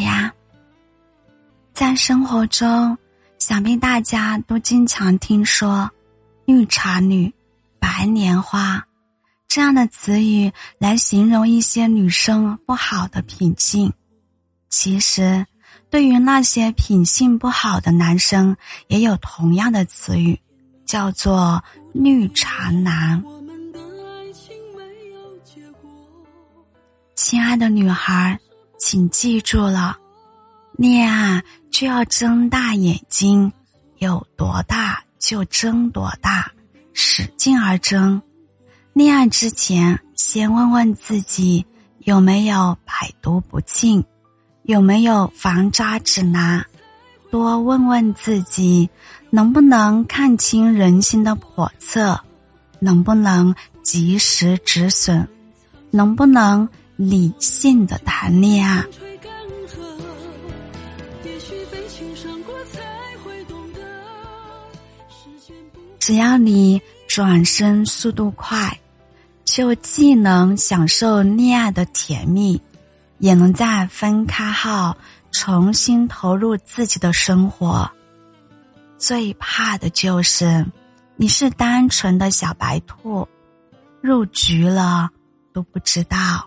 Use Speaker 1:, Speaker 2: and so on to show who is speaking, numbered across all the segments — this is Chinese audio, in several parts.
Speaker 1: 呀？在生活中，想必大家都经常听说“绿茶女”“白莲花”这样的词语来形容一些女生不好的品性。其实，对于那些品性不好的男生，也有同样的词语，叫做“绿茶男”。亲爱的女孩，请记住了，恋爱就要睁大眼睛，有多大就睁多大，使劲儿睁。恋爱之前，先问问自己有没有百毒不侵，有没有防渣指南，多问问自己能不能看清人心的叵测，能不能及时止损，能不能。理性的谈恋爱，只要你转身速度快，就既能享受恋爱的甜蜜，也能在分开后重新投入自己的生活。最怕的就是你是单纯的小白兔，入局了都不知道。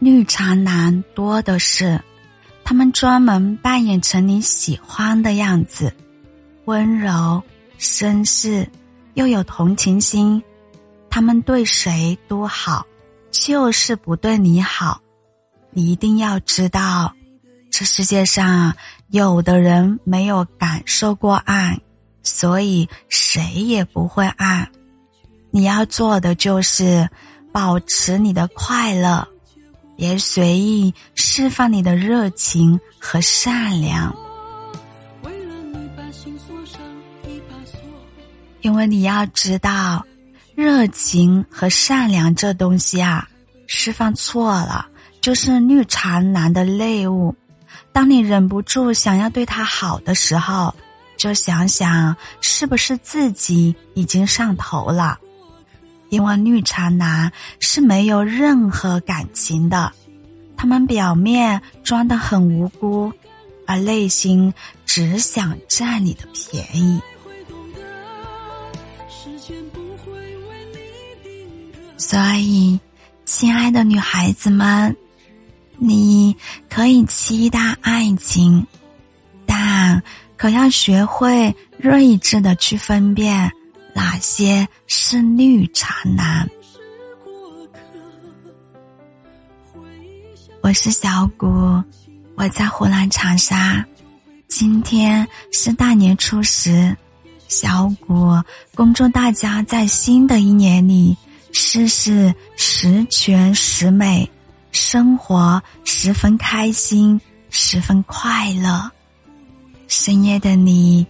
Speaker 1: 绿茶男多的是，他们专门扮演成你喜欢的样子，温柔、绅士，又有同情心。他们对谁都好，就是不对你好。你一定要知道，这世界上有的人没有感受过爱，所以谁也不会爱。你要做的就是保持你的快乐。别随意释放你的热情和善良，因为你要知道，热情和善良这东西啊，释放错了就是绿茶男的猎物。当你忍不住想要对他好的时候，就想想是不是自己已经上头了。因为绿茶男是没有任何感情的，他们表面装的很无辜，而内心只想占你的便宜。所以，亲爱的女孩子们，你可以期待爱情，但可要学会睿智的去分辨。哪些是绿茶男？我是小谷，我在湖南长沙。今天是大年初十，小谷恭祝大家在新的一年里事事十全十美，生活十分开心，十分快乐。深夜的你，